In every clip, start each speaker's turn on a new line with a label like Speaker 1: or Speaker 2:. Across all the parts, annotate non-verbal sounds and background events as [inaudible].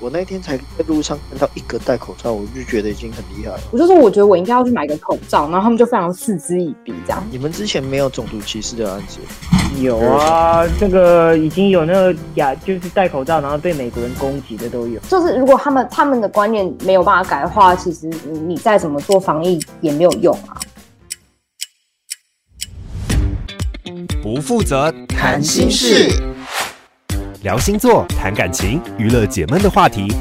Speaker 1: 我那天才在路上看到一个戴口罩，我就觉得已经很厉害了。
Speaker 2: 我就说，我觉得我应该要去买个口罩，然后他们就非常嗤之以鼻，这样。
Speaker 1: 你们之前没有种族歧视的案子？
Speaker 3: 有啊，这个已经有那个亚，就是戴口罩然后被美国人攻击的都有。
Speaker 2: 就是如果他们他们的观念没有办法改的话，其实你再怎么做防疫也没有用啊。
Speaker 4: 不负责谈心事。聊星座、谈感情、娱乐解闷的话题，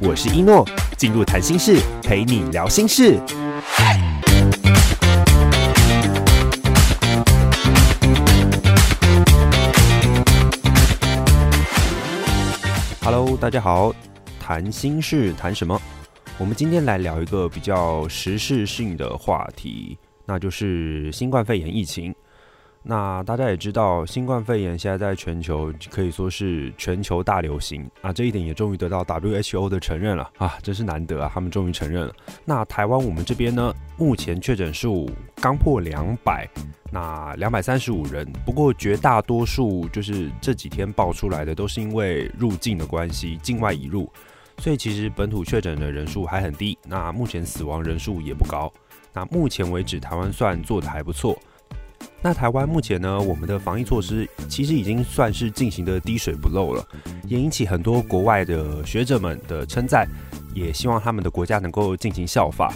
Speaker 4: 我是一诺，进入谈心室陪你聊心事。Hello，大家好，谈心事谈什么？我们今天来聊一个比较时事性的话题，那就是新冠肺炎疫情。那大家也知道，新冠肺炎现在在全球可以说是全球大流行啊，这一点也终于得到 WHO 的承认了啊，真是难得啊，他们终于承认了。那台湾我们这边呢，目前确诊数刚破两百，那两百三十五人。不过绝大多数就是这几天爆出来的，都是因为入境的关系，境外移入，所以其实本土确诊的人数还很低。那目前死亡人数也不高。那目前为止，台湾算做的还不错。那台湾目前呢，我们的防疫措施其实已经算是进行的滴水不漏了，也引起很多国外的学者们的称赞，也希望他们的国家能够进行效法。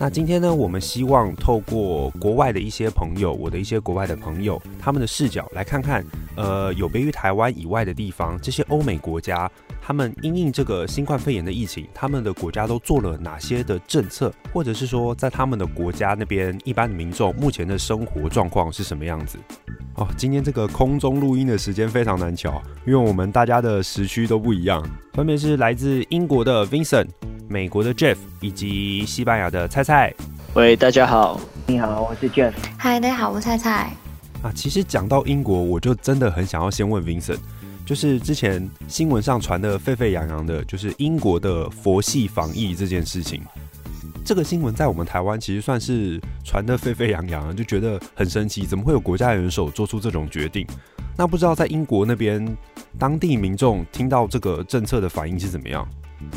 Speaker 4: 那今天呢，我们希望透过国外的一些朋友，我的一些国外的朋友，他们的视角来看看，呃，有别于台湾以外的地方，这些欧美国家。他们因应这个新冠肺炎的疫情，他们的国家都做了哪些的政策，或者是说，在他们的国家那边，一般的民众目前的生活状况是什么样子？哦，今天这个空中录音的时间非常难乔，因为我们大家的时区都不一样，分别是来自英国的 Vincent、美国的 Jeff 以及西班牙的菜菜。
Speaker 1: 喂，大家好，
Speaker 3: 你好，我是 Jeff。
Speaker 5: 嗨，大家好，我是菜菜。
Speaker 4: 啊，其实讲到英国，我就真的很想要先问 Vincent。就是之前新闻上传的沸沸扬扬的，就是英国的佛系防疫这件事情。这个新闻在我们台湾其实算是传得沸沸扬扬，就觉得很神奇，怎么会有国家元首做出这种决定？那不知道在英国那边，当地民众听到这个政策的反应是怎么样？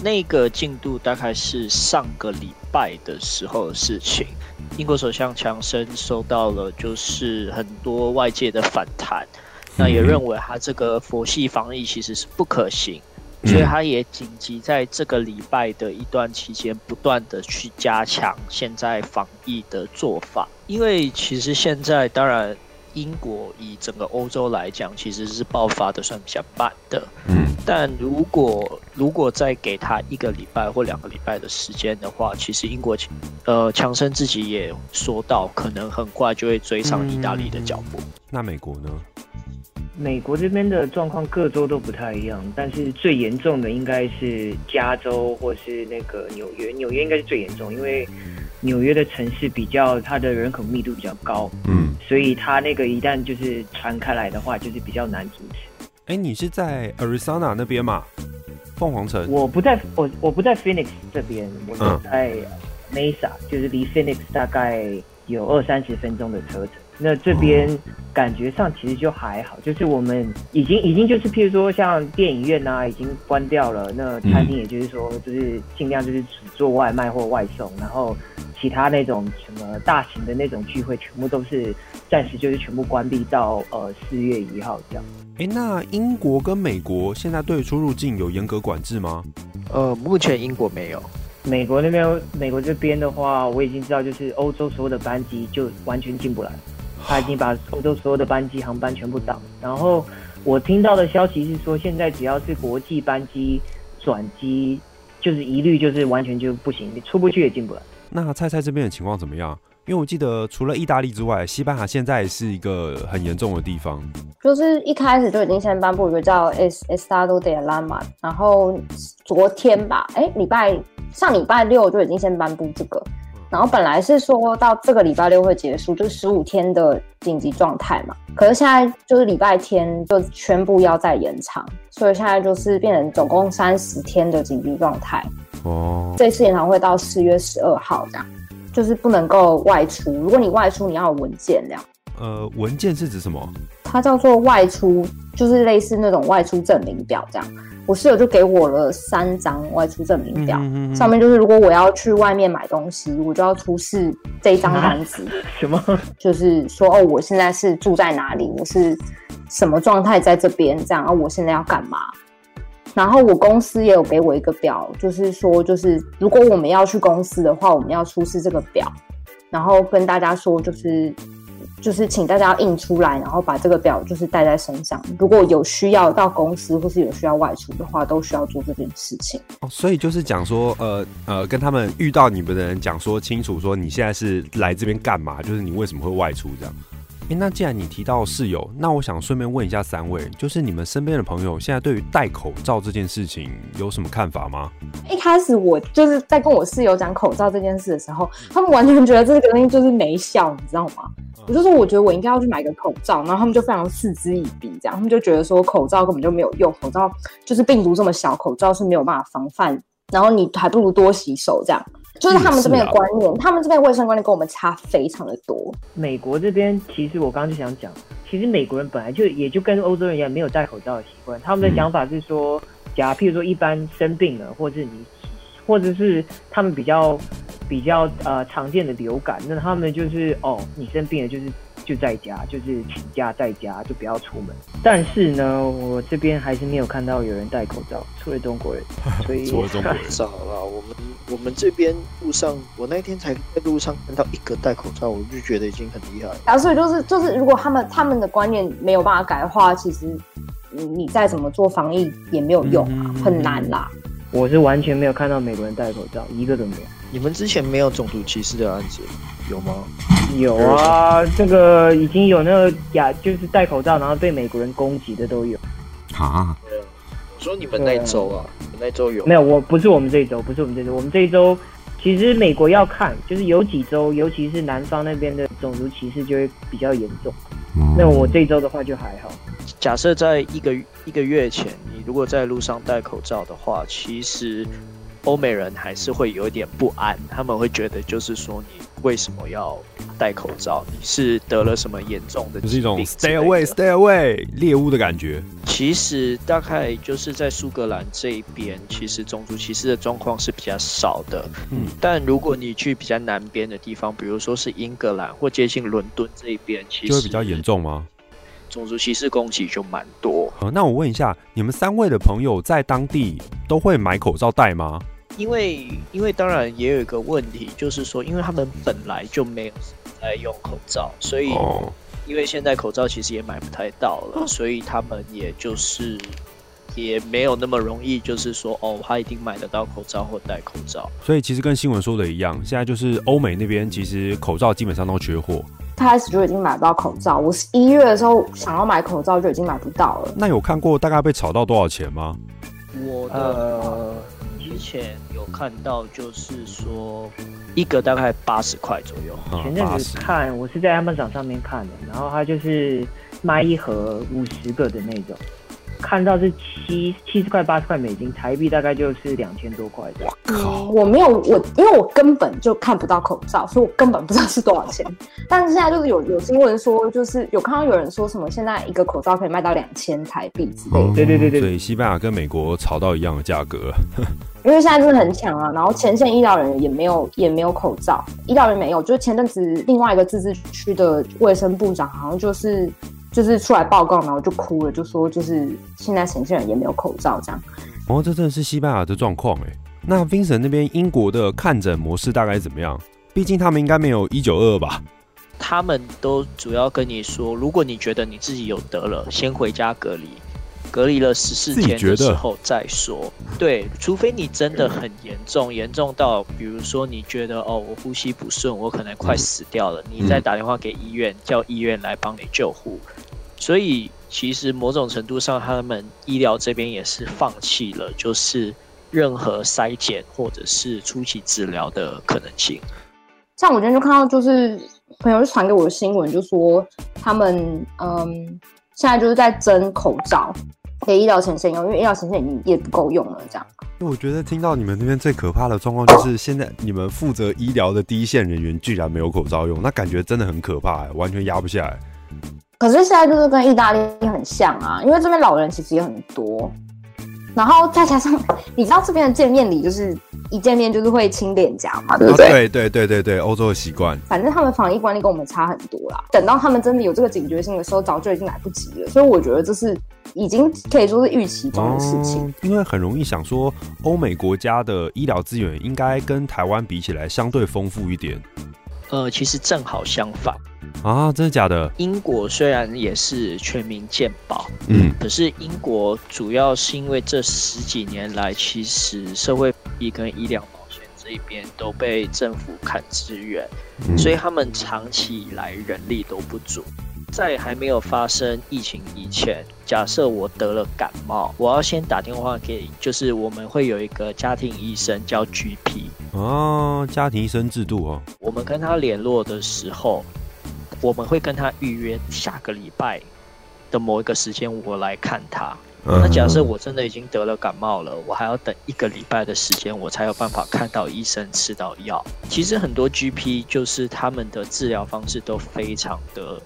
Speaker 1: 那个进度大概是上个礼拜的时候的事情。英国首相强生收到了，就是很多外界的反弹。那也认为他这个佛系防疫其实是不可行，所以他也紧急在这个礼拜的一段期间，不断的去加强现在防疫的做法。因为其实现在当然英国以整个欧洲来讲，其实是爆发的算比较慢的。嗯，但如果如果再给他一个礼拜或两个礼拜的时间的话，其实英国呃强生自己也说到，可能很快就会追上意大利的脚步。
Speaker 4: 那美国呢？
Speaker 3: 美国这边的状况各州都不太一样，但是最严重的应该是加州或是那个纽约，纽约应该是最严重，因为纽约的城市比较它的人口密度比较高，嗯，所以它那个一旦就是传开来的话，就是比较难阻止。
Speaker 4: 哎，你是在 Arizona 那边吗？凤凰城？
Speaker 3: 我不在，我我不在 Phoenix 这边，我是在 Mesa，就是离 Phoenix 大概有二三十分钟的车程。那这边感觉上其实就还好，就是我们已经已经就是譬如说像电影院啊已经关掉了，那餐厅也就是说就是尽量就是只做外卖或外送，然后其他那种什么大型的那种聚会全部都是暂时就是全部关闭到呃四月一号这样。
Speaker 4: 哎，那英国跟美国现在对出入境有严格管制吗？
Speaker 1: 呃，目前英国没有，
Speaker 3: 美国那边美国这边的话，我已经知道就是欧洲所有的班机就完全进不来。[sighs] 他已经把欧洲所有的班机航班全部挡，然后我听到的消息是说，现在只要是国际班机转机，就是一律就是完全就不行，你出不去也进不来。
Speaker 4: 那菜菜这边的情况怎么样？因为我记得除了意大利之外，西班牙现在是一个很严重的地方。
Speaker 2: 就是一开始就已经先颁布一个叫 Estado de Alarma，然后昨天吧，哎，礼拜上礼拜六就已经先颁布这个。然后本来是说到这个礼拜六会结束，就是十五天的紧急状态嘛。可是现在就是礼拜天就宣布要再延长，所以现在就是变成总共三十天的紧急状态。哦，这次演唱会到四月十二号这样，就是不能够外出。如果你外出，你要有文件这样。
Speaker 4: 呃，文件是指什么？
Speaker 2: 它叫做外出，就是类似那种外出证明表这样。我室友就给我了三张外出证明表，嗯嗯嗯，上面就是如果我要去外面买东西，我就要出示这一张单子。[laughs]
Speaker 3: 什么？
Speaker 2: 就是说哦，我现在是住在哪里，我是什么状态在这边，这样啊，我现在要干嘛？然后我公司也有给我一个表，就是说，就是如果我们要去公司的话，我们要出示这个表，然后跟大家说，就是就是请大家印出来，然后把这个表就是带在身上。如果有需要到公司或是有需要外出的话，都需要做这件事情。
Speaker 4: 哦，所以就是讲说，呃呃，跟他们遇到你们的人讲说清楚，说你现在是来这边干嘛，就是你为什么会外出这样。欸，那既然你提到室友，那我想顺便问一下三位，就是你们身边的朋友现在对于戴口罩这件事情有什么看法吗？
Speaker 2: 一开始我就是在跟我室友讲口罩这件事的时候，他们完全觉得这个东西就是没效，你知道吗？我就说我觉得我应该要去买个口罩，然后他们就非常嗤之以鼻，这样他们就觉得说口罩根本就没有用，口罩就是病毒这么小，口罩是没有办法防范，然后你还不如多洗手这样。就是他们这边的观念，他们这边卫生观念跟我们差非常的多。
Speaker 3: 美国这边其实我刚刚就想讲，其实美国人本来就也就跟欧洲人一样没有戴口罩的习惯。他们的想法是说，假譬如说一般生病了，或者是你，或者是他们比较比较呃常见的流感，那他们就是哦，你生病了就是。就在家，就是请假在家，就不要出门。但是呢，我这边还是没有看到有人戴口罩，除了中国人。[laughs] 所以
Speaker 1: 除了中国人，[laughs] 少了。我们我们这边路上，我那天才在路上看到一个戴口罩，我就觉得已经很厉害了。
Speaker 2: 啊，所以就是就是，如果他们他们的观念没有办法改的话，其实你你再怎么做防疫也没有用啊，很难啦。
Speaker 3: 我是完全没有看到美国人戴口罩，一个都没有。
Speaker 1: 你们之前没有种族歧视的案子有吗？
Speaker 3: 有啊，这个已经有那个亚，就是戴口罩然后被美国人攻击的都有。
Speaker 4: 啊？
Speaker 1: 我说你们那周啊，你们那周有？
Speaker 3: 没有，我不是我们这一周，不是我们这一周。我们这一周其实美国要看，就是有几周，尤其是南方那边的种族歧视就会比较严重。嗯。那我这一周的话就还好。
Speaker 1: 假设在一个一个月前，你如果在路上戴口罩的话，其实。欧美人还是会有一点不安，他们会觉得就是说，你为什么要戴口罩？你是得了什么严重的？
Speaker 4: 就是一种 stay away, stay away 猎物的感觉。
Speaker 1: 其实大概就是在苏格兰这一边，其实种族歧视的状况是比较少的。嗯，但如果你去比较南边的地方，比如说是英格兰或接近伦敦这一边，其实
Speaker 4: 就会比较严重吗？
Speaker 1: 种族歧视攻击就蛮多。
Speaker 4: 呃，那我问一下，你们三位的朋友在当地都会买口罩戴吗？
Speaker 1: 因为，因为当然也有一个问题，就是说，因为他们本来就没有在用口罩，所以，因为现在口罩其实也买不太到了，所以他们也就是也没有那么容易，就是说，哦，他一定买得到口罩或戴口罩。
Speaker 4: 所以其实跟新闻说的一样，现在就是欧美那边其实口罩基本上都缺货。
Speaker 2: 开始就已经买不到口罩，我是一月的时候想要买口罩就已经买不到了。
Speaker 4: 那有看过大概被炒到多少钱吗？
Speaker 1: 我的。呃之前有看到，就是说一个大概八十块左右。
Speaker 3: 前阵子看，我是在 Amazon 上面看的，然后它就是卖一盒五十个的那种。看到是七七十块八十块美金，台币大概就是两千多块。
Speaker 4: 我靠！
Speaker 2: 我没有我，因为我根本就看不到口罩，所以我根本不知道是多少钱。[laughs] 但是现在就是有有新闻说，就是有看到有人说什么，现在一个口罩可以卖到两千台币之类的。
Speaker 3: 对对对对。
Speaker 4: 所以西班牙跟美国炒到一样的价格。[laughs]
Speaker 2: 因为现在真的很抢啊，然后前线医疗人员也没有也没有口罩，医疗人员没有，就是前阵子另外一个自治区的卫生部长好像就是。就是出来报告，然后就哭了，就说就是现在前线人也没有口罩这样。
Speaker 4: 哦，这真的是西班牙的状况哎。那 Vincent 那边英国的看诊模式大概怎么样？毕竟他们应该没有一九二二吧？
Speaker 1: 他们都主要跟你说，如果你觉得你自己有得了，先回家隔离，隔离了十四天的时候再说。对，除非你真的很严重，严重到比如说你觉得哦，我呼吸不顺，我可能快死掉了，嗯、你再打电话给医院，叫医院来帮你救护。所以，其实某种程度上，他们医疗这边也是放弃了，就是任何筛检或者是初期治疗的可能性。
Speaker 2: 像我今天就看到，就是朋友就传给我的新闻，就说他们嗯，现在就是在争口罩给医疗前线用，因为医疗前线已经也不够用了。这样，
Speaker 4: 我觉得听到你们那边最可怕的状况，就是现在你们负责医疗的第一线人员居然没有口罩用，那感觉真的很可怕，完全压不下来。
Speaker 2: 可是现在就是跟意大利很像啊，因为这边老人其实也很多。然后再加上，你知道这边的见面礼就是一见面就是会亲脸颊嘛，对不对？
Speaker 4: 对对对对对，欧洲的习惯。
Speaker 2: 反正他们防疫管理跟我们差很多啦。等到他们真的有这个警觉性的时候，早就已经来不及了。所以我觉得这是已经可以说是预期中的事情。
Speaker 4: 哦，因为很容易想说，欧美国家的医疗资源应该跟台湾比起来相对丰富一点。
Speaker 1: 呃，其实正好相反
Speaker 4: 啊，真的假的？
Speaker 1: 英国虽然也是全民健保，
Speaker 4: 嗯，
Speaker 1: 可是英国主要是因为这十几年来，其实社会福利跟医疗保险这一边都被政府砍资源，嗯，所以他们长期以来人力都不足。在还没有发生疫情以前，假设我得了感冒，我要先打电话给，就是我们会有一个家庭医生叫 GP
Speaker 4: 哦，家庭医生制度哦。
Speaker 1: 我们跟他联络的时候，我们会跟他预约下个礼拜的某一个时间，我来看他。嗯。那假设我真的已经得了感冒了，我还要等一个礼拜的时间，我才有办法看到医生、吃到药。其实很多 GP 就是他们的治疗方式都非常的。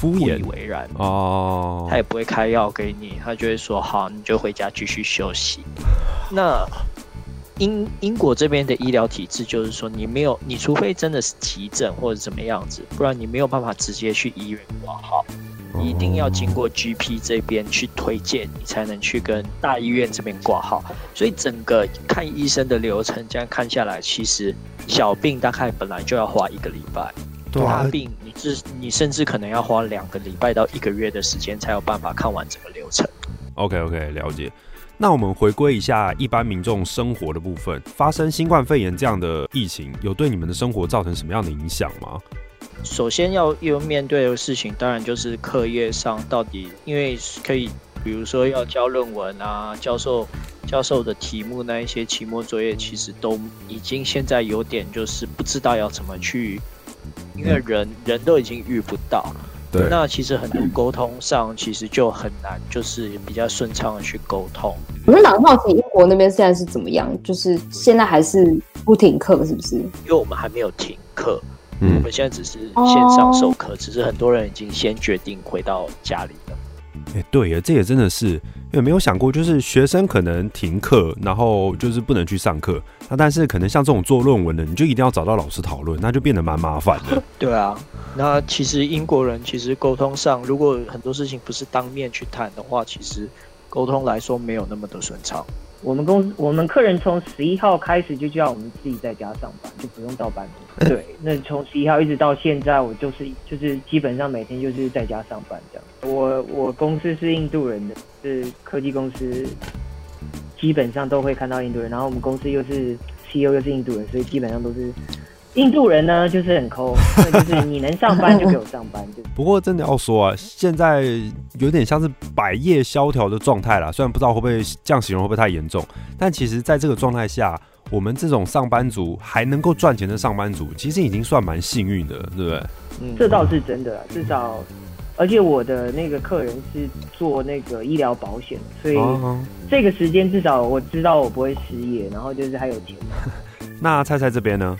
Speaker 4: 不以
Speaker 1: 为然
Speaker 4: 哦，
Speaker 1: 他也不会开药给你，他就会说好，你就回家继续休息。那英英国这边的医疗体制就是说，你没有，你除非真的是急诊或者怎么样子，不然你没有办法直接去医院挂号，你一定要经过 GP 这边去推荐，你才能去跟大医院这边挂号。所以整个看医生的流程这样看下来，其实小病大概本来就要花一个礼拜。大病，你至你甚至可能要花两个礼拜到一个月的时间，才有办法看完整个流程。
Speaker 4: OK OK，了解。那我们回归一下一般民众生活的部分，发生新冠肺炎这样的疫情，有对你们的生活造成什么样的影响吗？
Speaker 1: 首先要要面对的事情，当然就是课业上到底，因为可以，比如说要交论文啊，教授教授的题目那一些期末作业，其实都已经现在有点就是不知道要怎么去。因为人人都已经遇不到，
Speaker 4: 对，
Speaker 1: 那其实很多沟通上其实就很难，就是比较顺畅的去沟通。
Speaker 2: 我是蛮好奇英国那边现在是怎么样？就是现在还是不停课，是不是？
Speaker 1: 因为我们还没有停课，嗯，我们现在只是线上授课，只是很多人已经先决定回到家
Speaker 4: 里欸，对呀，这也真的是，有没有想过，就是学生可能停课，然后就是不能去上课，那但是可能像这种做论文的，你就一定要找到老师讨论，那就变得蛮麻烦的。[laughs]
Speaker 1: 对啊，那其实英国人其实沟通上，如果很多事情不是当面去谈的话，其实沟通来说没有那么的顺畅。
Speaker 3: 我们公司，我们客人从十一号开始就叫我们自己在家上班，就不用到办公。[laughs] 对，那从十一号一直到现在，我就是就是基本上每天就是在家上班这样。我我公司是印度人的，是科技公司，基本上都会看到印度人。然后我们公司又是 CEO 又是印度人，所以基本上都是。印度人呢，就是很抠，[laughs] 就是你能上班就给我上班。就
Speaker 4: 不过真的要说啊，现在有点像是百业萧条的状态啦。虽然不知道会不会这样形容会不会太严重，但其实在这个状态下，我们这种上班族还能够赚钱的上班族，其实已经算蛮幸运的，对不对？
Speaker 3: 嗯，这倒是真的。至少，而且我的那个客人是做那个医疗保险，所以这个时间至少我知道我不会失业，然后就是还有钱。[laughs]
Speaker 4: 那菜菜这边呢？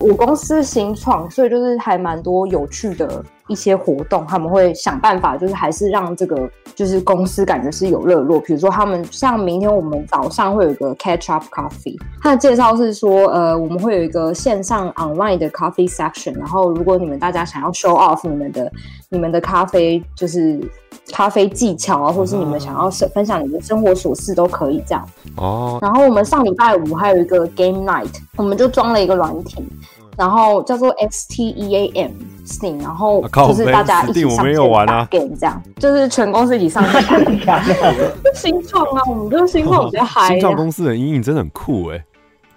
Speaker 2: 我公司新创，所以就是还蛮多有趣的一些活动，他们会想办法，就是还是让这个就是公司感觉是有热络。比如说，他们像明天我们早上会有一个 catch up coffee，它的介绍是说，呃，我们会有一个线上 online 的 coffee section，然后如果你们大家想要 show off 你们的你们的咖啡，就是咖啡技巧啊，或是你们想要分享你的生活琐事都可以这样。
Speaker 4: 哦。
Speaker 2: 然后我们上礼拜五还有一个 game night，我们就装了一个软体。然后叫做 S T E A M Steam，然后就是大家一起上线打 game，这样就是全公司一起上线打 game。[laughs] 新创啊，我们就是新创比较嗨。
Speaker 4: 新创公司的阴影真的很酷哎。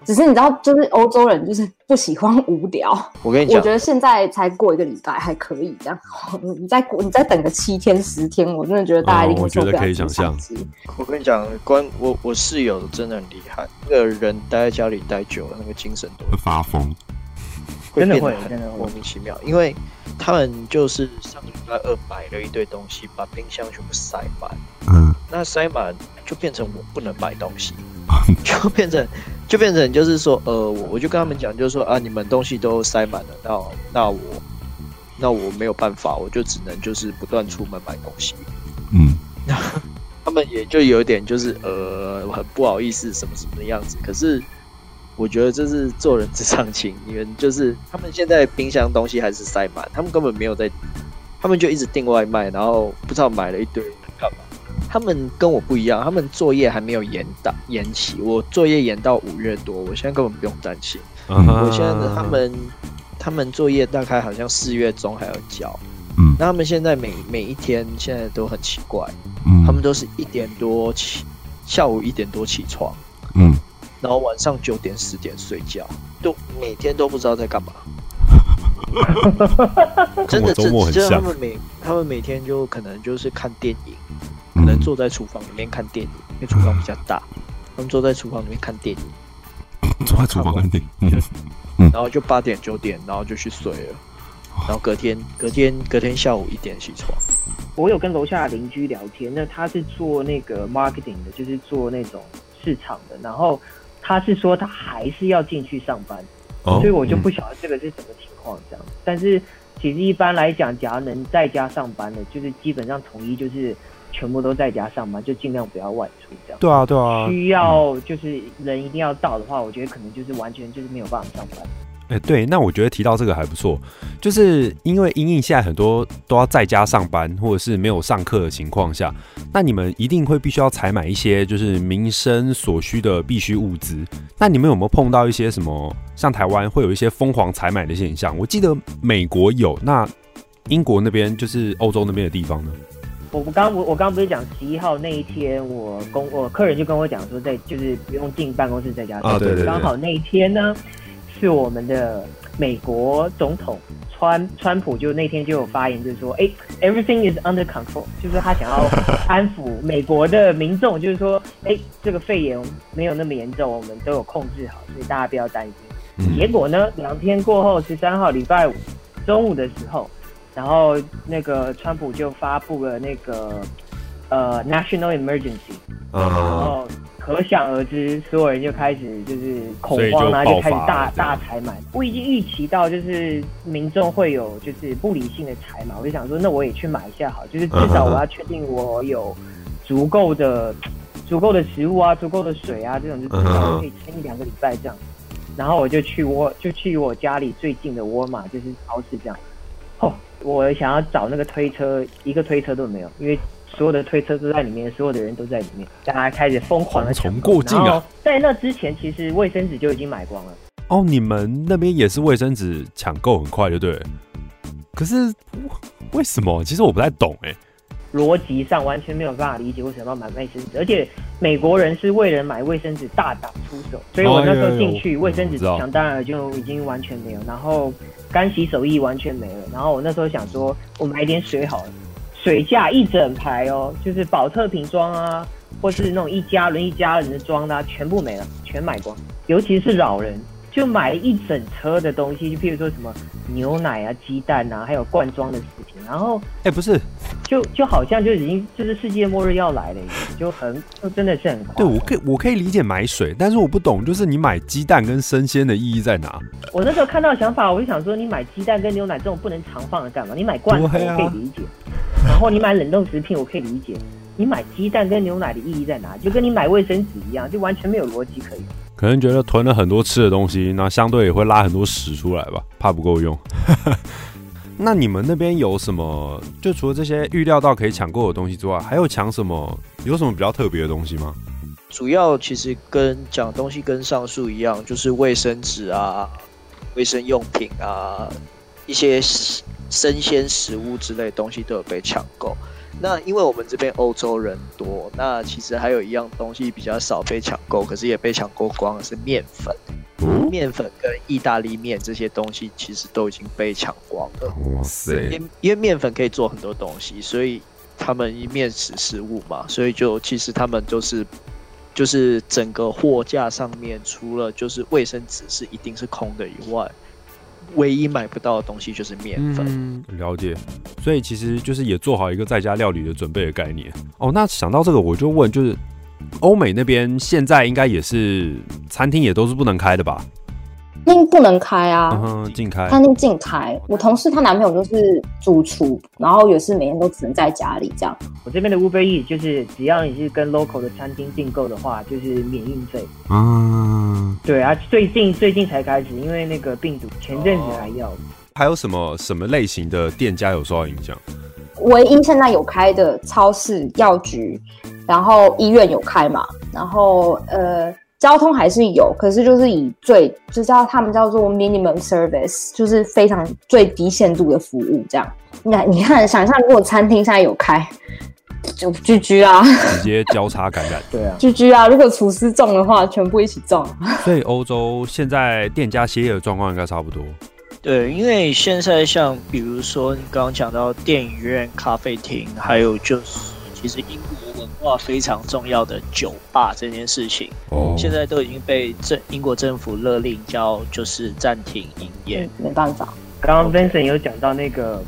Speaker 2: 只是你知道，就是欧洲人就是不喜欢无聊。
Speaker 1: 我跟你讲，
Speaker 2: 我觉得现在才过一个礼拜还可以这样。你再过，你再等个七天十天，我真的觉得大家一定会受不了。
Speaker 4: 我觉得可以想象。
Speaker 1: 我跟你讲，关我我室友真的很厉害，那个人待在家里待久了，那个精神都
Speaker 4: 会发疯。
Speaker 1: 真的会，真的莫名其妙，因为他们就是上礼拜二买了一堆东西，把冰箱全部塞满。嗯，那塞满就变成我不能买东西，[laughs] 就变成就变成就是说，呃，我我就跟他们讲，就是说啊，你们东西都塞满了，那那我那我没有办法，我就只能就是不断出门买东西。
Speaker 4: 嗯，那 [laughs]
Speaker 1: 他们也就有点就是呃很不好意思什么什么的样子。可是我觉得这是做人之常情，因为就是他们现在冰箱东西还是塞满，他们根本没有在，他们就一直订外卖，然后不知道买了一堆干嘛。他们跟我不一样，他们作业还没有延到延期，我作业延到五月多，我现在根本不用担心。
Speaker 4: 嗯、
Speaker 1: 我现在的他们，他们作业大概好像四月中还要交。
Speaker 4: 嗯，
Speaker 1: 那他们现在每每一天现在都很奇怪，
Speaker 4: 嗯，
Speaker 1: 他们都是一点多起，下午一点多起床，
Speaker 4: 嗯，
Speaker 1: 然后晚上九点十点睡觉，都每天都不知道在干嘛。真的，真的他们每他们每天就可能就是看电影。可能坐在厨房里面看电影，因为厨房比较大。他们坐在厨房里面看电影，[laughs]
Speaker 4: 坐在厨房看电影，
Speaker 1: 然后就八点九点，然后就去睡了。然后隔天隔天隔天下午一点起床。
Speaker 3: 我有跟楼下邻居聊天，那他是做那个 marketing 的，就是做那种市场的。然后他是说他还是要进去上班，所以我就不晓得这个是什么情况这样。但是其实一般来讲，假如能在家上班的，就是基本上统一就是。全部都在家上班，就尽量不要外出，这样。
Speaker 4: 对啊，对啊。
Speaker 3: 需要就是人一定要到的话，我觉得可能就是完全就是没有办法上班。
Speaker 4: 哎、欸，对，那我觉得提到这个还不错，就是因为因应现在很多都要在家上班，或者是没有上课的情况下，那你们一定会必须要采买一些就是民生所需的必需物资。那你们有没有碰到一些什么，像台湾会有一些疯狂采买的现象？我记得美国有，那英国那边就是欧洲那边的地方呢？
Speaker 3: 我我刚我我刚刚不是讲十一号那一天，我公我客人就跟我讲说，在就是不用进办公室，在家。
Speaker 4: 啊，对对对。
Speaker 3: 刚好那一天呢，是我们的美国总统川川普，就那天就有发言，就是说，哎，everything is under control，就是他想要安抚美国的民众，就是说，哎，这个肺炎没有那么严重，我们都有控制好，所以大家不要担心。嗯。结果呢，两天过后，十三号礼拜五中午的时候。然后那个川普就发布了那个呃 national emergency，然后可想而知，所有人就开始就是恐慌啊，就开始大大采买。我已经预期到就是民众会有就是不理性的采买，我就想说，那我也去买一下好，就是至少我要确定我有足够的足够的食物啊，足够的水啊，这种就至少可以撑一两个礼拜这样。然后我就去沃就去我家里最近的沃尔玛，就是超市这样。哦。我想要找那个推车，一个推车都没有，因为所有的推车都在里面，所有的人都在里面，大家开始疯狂的抢
Speaker 4: 过境啊！
Speaker 3: 在那之前，其实卫生纸就已经买光了。
Speaker 4: 哦，你们那边也是卫生纸抢购很快，就对。可是为什么？其实我不太懂哎。
Speaker 3: 逻辑上完全没有办法理解为什么要买卫生纸，而且美国人是为了买卫生纸大打出手，所以我那时候进去卫生纸抢当然就已经完全没有，然后干洗手液完全没了，然后我那时候想说，我买点水好了，水架一整排哦，就是保特瓶装啊，或是那种一家人一家人的装的，全部没了，全买光，尤其是老人。就买了一整车的东西，就譬如说什么牛奶啊、鸡蛋啊，还有罐装的食品。然后，
Speaker 4: 哎、欸，不是，
Speaker 3: 就就好像就已经就是世界末日要来了一样，就很就真的是很快。
Speaker 4: 对，我可以我可以理解买水，但是我不懂，就是你买鸡蛋跟生鲜的意义在哪？
Speaker 3: 我那时候看到想法，我就想说，你买鸡蛋跟牛奶这种不能常放的干嘛？你买罐头我可以理解，啊、然后你买冷冻食品我可以理解，你买鸡蛋跟牛奶的意义在哪？就跟你买卫生纸一样，就完全没有逻辑可以。
Speaker 4: 可能觉得囤了很多吃的东西，那相对也会拉很多屎出来吧，怕不够用。[laughs] 那你们那边有什么？就除了这些预料到可以抢购的东西之外，还有抢什么？有什么比较特别的东西吗？
Speaker 1: 主要其实跟讲东西跟上述一样，就是卫生纸啊、卫生用品啊、一些生鲜食物之类的东西都有被抢购。那因为我们这边欧洲人多，那其实还有一样东西比较少被抢购，可是也被抢购光的是面粉。面粉跟意大利面这些东西其实都已经被抢光了。哇塞！因因为面粉可以做很多东西，所以他们以面食食物嘛，所以就其实他们就是就是整个货架上面，除了就是卫生纸是一定是空的以外。唯一买不到的东西就是面粉。
Speaker 4: 了解。所以其实就是也做好一个在家料理的准备的概念。哦，那想到这个，我就问，就是欧美那边现在应该也是餐厅也都是不能开的吧？
Speaker 2: 不能开啊，
Speaker 4: 禁、嗯、开。
Speaker 2: 餐厅禁开。我同事她男朋友就是主厨，然后也是每天都只能在家里这样。
Speaker 3: 我这边的 Uber Eats 就是只要你是跟 local 的餐厅订购的话，就是免运费。
Speaker 4: 嗯，
Speaker 3: 对啊，最近最近才开始，因为那个病毒前阵子还要。
Speaker 4: 还有什么什么类型的店家有受到影响？
Speaker 2: 唯一现在有开的超市、药局，然后医院有开嘛，然后呃。交通还是有，可是就是以最就叫他们叫做 minimum service，就是非常最低限度的服务这样。那你看，想象如果餐厅现在有开，就 GG 啊，
Speaker 4: 直接交叉感染。[laughs]
Speaker 3: 对啊
Speaker 2: ，GG 啊，如果厨师中的话，全部一起中。
Speaker 4: 所以欧洲现在店家歇业的状况应该差不多。
Speaker 1: 对，因为现在像比如说你刚刚讲到电影院、咖啡厅，还有就是其实英国。文化，非常重要的酒吧这件事情，哦，现在都已经被政英国政府勒令叫就是暂停营业，
Speaker 2: 没办法。
Speaker 3: 刚刚 Vincent 有讲到那个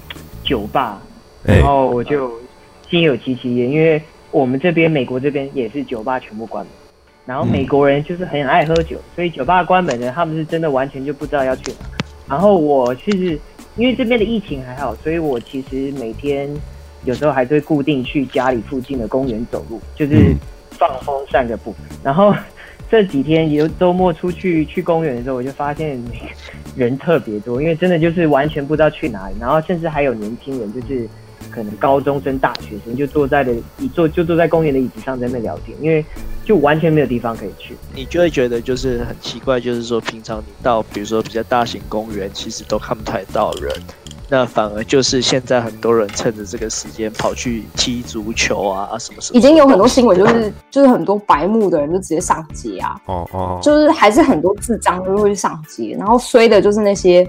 Speaker 3: 酒吧，然后我就心有戚戚焉，因为我们这边美国这边也是酒吧全部关门，然后美国人就是很爱喝酒，所以酒吧关门呢，他们是真的完全就不知道要去哪。然后我其实因为这边的疫情还好，所以我其实每天。有时候还是会固定去家里附近的公园走路，就是放风散个步。然后这几天有周末出去去公园的时候，我就发现人特别多，因为真的就是完全不知道去哪里。然后甚至还有年轻人，就是可能高中生、大学生，就坐在了椅坐就坐在公园的椅子上在那聊天，因为就完全没有地方可以去。
Speaker 1: 你就会觉得就是很奇怪，就是说平常你到比如说比较大型公园，其实都看不太到人。那反而就是现在很多人趁着这个时间跑去踢足球啊，什么什么。
Speaker 2: 已经有很多新闻，就是就是很多白目的人就直接上街啊。哦哦。就是还是很多智障就会去上街，然后衰的就是那些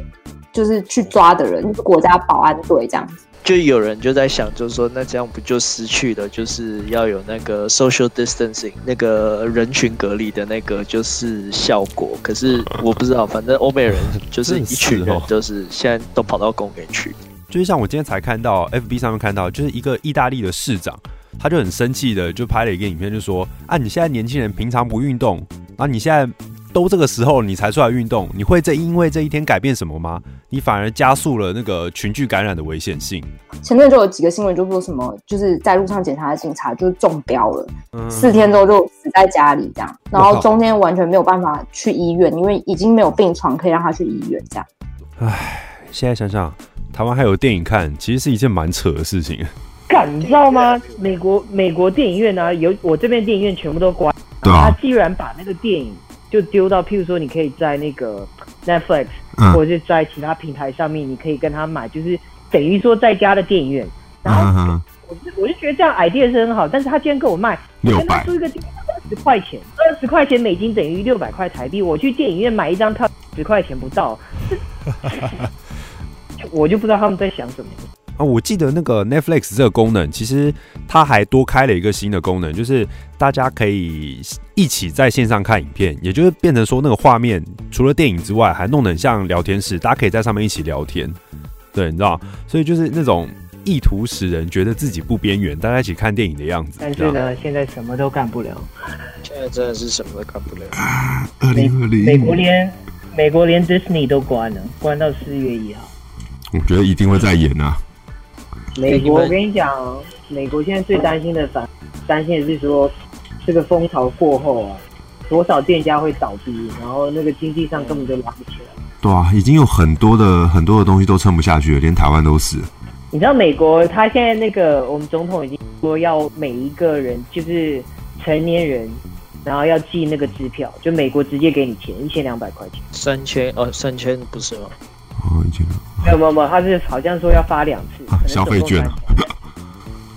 Speaker 2: 就是去抓的人，就是国家保安队这样子。
Speaker 1: 就有人就在想，就是说，那这样不就失去了，就是要有那个 social distancing 那个人群隔离的那个就是效果。可是我不知道，反正欧美人就是一群人，就是现在都跑到公园去。
Speaker 4: 就是像我今天才看到 FB 上面看到，就是一个意大利的市长，他就很生气的就拍了一个影片，就说：啊，你现在年轻人平常不运动，啊，你现在。都这个时候你才出来运动，你会这因为这一天改变什么吗？你反而加速了那个群聚感染的危险性。
Speaker 2: 前面就有几个新闻，就说什么就是在路上检查的警察就是中标了，嗯、四天之后就死在家里这样，然后中间完全没有办法去医院，因为已经没有病床可以让他去医院这样。
Speaker 4: 唉，现在想想，台湾还有电影看，其实是一件蛮扯的事情。
Speaker 3: 干，你知道吗？美国美国电影院呢、啊，有我这边电影院全部都关，对啊，他居然把那个电影。就丢到，譬如说，你可以在那个 Netflix，或者是在其他平台上面，你可以跟他买，就是等于说在家的电影院。然后我就我就觉得这样 idea 是很好，但是他竟然跟我卖，我跟他租一个二十块钱，二十块钱美金等于六百块台币。我去电影院买一张票十块钱不到，[laughs] 我就不知道他们在想什么。
Speaker 4: 啊，我记得那个 Netflix 这个功能，其实它还多开了一个新的功能，就是大家可以一起在线上看影片，也就是变成说那个画面除了电影之外，还弄得很像聊天室，大家可以在上面一起聊天。对，你知道，所以就是那种意图使人觉得自己不边缘，大家一起看电影的样子。
Speaker 3: 但是呢，现在什么都干不了。
Speaker 1: 现在真的是什么都干不了。
Speaker 3: 二零二零美国连美国连 Disney 都关了，关到四月一号。
Speaker 4: 我觉得一定会再演啊。
Speaker 3: 美国，我跟你讲，美国现在最担心的反担心的是说，这个风潮过后啊，多少店家会倒闭，然后那个经济上根本就拉不起来。
Speaker 4: 对啊，已经有很多的很多的东西都撑不下去了，连台湾都是。
Speaker 3: 你知道美国他现在那个我们总统已经说要每一个人就是成年人，然后要寄那个支票，就美国直接给你钱一千两百块钱。
Speaker 1: 三千哦，三千不是吗？
Speaker 4: 哦，一千
Speaker 3: 没有没有没有，他是好像说要发两次、啊、
Speaker 4: 消费券。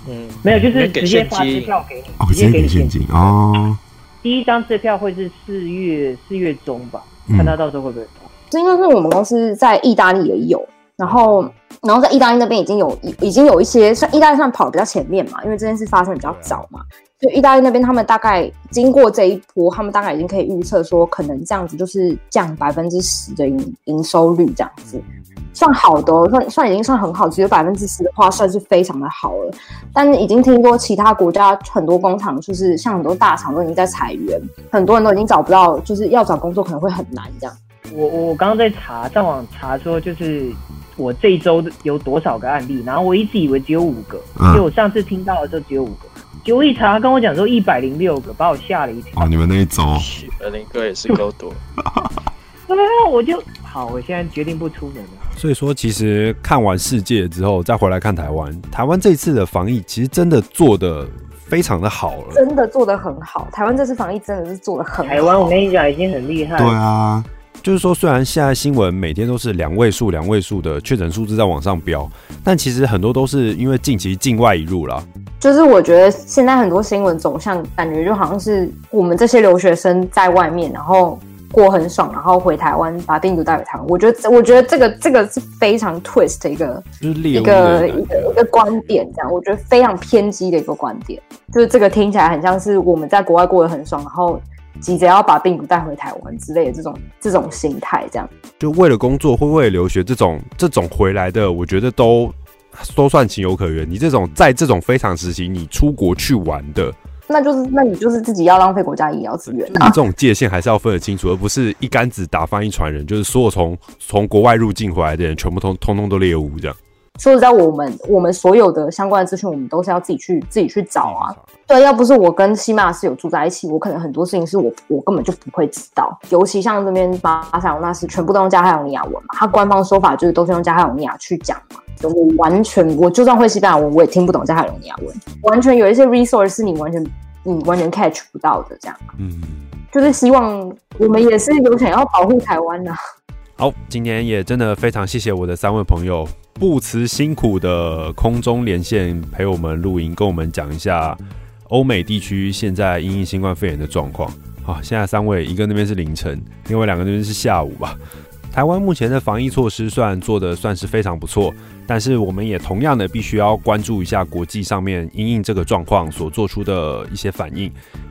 Speaker 3: 嗯，没有，就是直接发支票给你，
Speaker 4: 哦、直接给你现金哦。
Speaker 3: 第一张支票会是四月四月中吧，看他到时候会不会发。
Speaker 2: 这应该是我们公司在意大利也有，然后然后在意大利那边已经有已已经有一些，算意大利算跑得比较前面嘛，因为这件事发生比较早嘛。就意大利那边，他们大概经过这一波，他们大概已经可以预测说，可能这样子就是降百分之十的营营收率，这样子算好的，算算已经算很好，只有百分之十的话，算是非常的好了。但已经听说其他国家很多工厂，就是像很多大厂都已经在裁员，很多人都已经找不到，就是要找工作可能会很难这样。
Speaker 3: 我我刚刚在查，上网查说就是。我这一周有多少个案例？然后我一直以为只有五个，因为我上次听到的时候只有五个，结果一查跟我讲说一百零六个，把我吓了一跳。
Speaker 5: 哦，你们那一周，
Speaker 1: 一百零个也是够多。[laughs]
Speaker 3: 对啊，我就好，我现在决定不出门了。
Speaker 4: 所以说，其实看完世界之后再回来看台湾，台湾这次的防疫其实真的做的非常的好了，
Speaker 2: 真的做的很好。台湾这次防疫真的是做的很好。
Speaker 3: 台湾，我跟你讲，已经很厉害。
Speaker 5: 对啊。
Speaker 4: 就是说，虽然现在新闻每天都是两位数、两位数的确诊数字在往上飙，但其实很多都是因为近期境外移入了。
Speaker 2: 就是我觉得现在很多新闻走向，感觉就好像是我们这些留学生在外面，然后过很爽，然后回台湾把病毒带回台湾。我觉得，我觉得这个这个是非常 twist 的一个，
Speaker 4: 就是
Speaker 2: 一个一个一个观点，这样我觉得非常偏激的一个观点。就是这个听起来很像是我们在国外过得很爽，然后。急着要把病毒带回台湾之类的这种这种心态，这样
Speaker 4: 就为了工作或为了留学这种这种回来的，我觉得都都算情有可原。你这种在这种非常时期，你出国去玩的，
Speaker 2: 那就是那你就是自己要浪费国家医疗资源。
Speaker 4: 你这种界限还是要分得清楚，而不是一竿子打翻一船人，就是所有从从国外入境回来的人，全部通通通都猎物这样。
Speaker 2: 说实在，我们我们所有的相关的资讯，我们都是要自己去自己去找啊。对，要不是我跟西马是有住在一起，我可能很多事情是我我根本就不会知道。尤其像这边巴塞罗那是全部都用加泰罗尼亚文嘛，他官方说法就是都是用加泰罗尼亚去讲嘛。我完全，我就算会西班牙文，我也听不懂加泰罗尼亚文。完全有一些 resource 是你完全你完全 catch 不到的，这样。嗯，就是希望我们也是有想要保护台湾的。
Speaker 4: 好，今天也真的非常谢谢我的三位朋友。不辞辛苦的空中连线陪我们录音，跟我们讲一下欧美地区现在因应新冠肺炎的状况。好，现在三位，一个那边是凌晨，另外两个那边是下午吧。台湾目前的防疫措施算做得算是非常不错，但是我们也同样的必须要关注一下国际上面因应这个状况所做出的一些反应，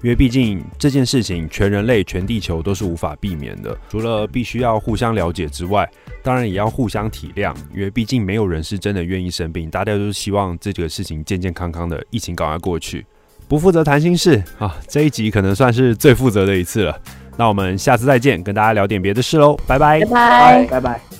Speaker 4: 因为毕竟这件事情全人类全地球都是无法避免的。除了必须要互相了解之外，当然也要互相体谅，因为毕竟没有人是真的愿意生病，大家都是希望这个事情健健康康的，疫情赶快过去。不负责谈心事啊，这一集可能算是最负责的一次了。那我们下次再见，跟大家聊点别的事喽，拜拜，
Speaker 2: 拜拜，
Speaker 3: 拜拜。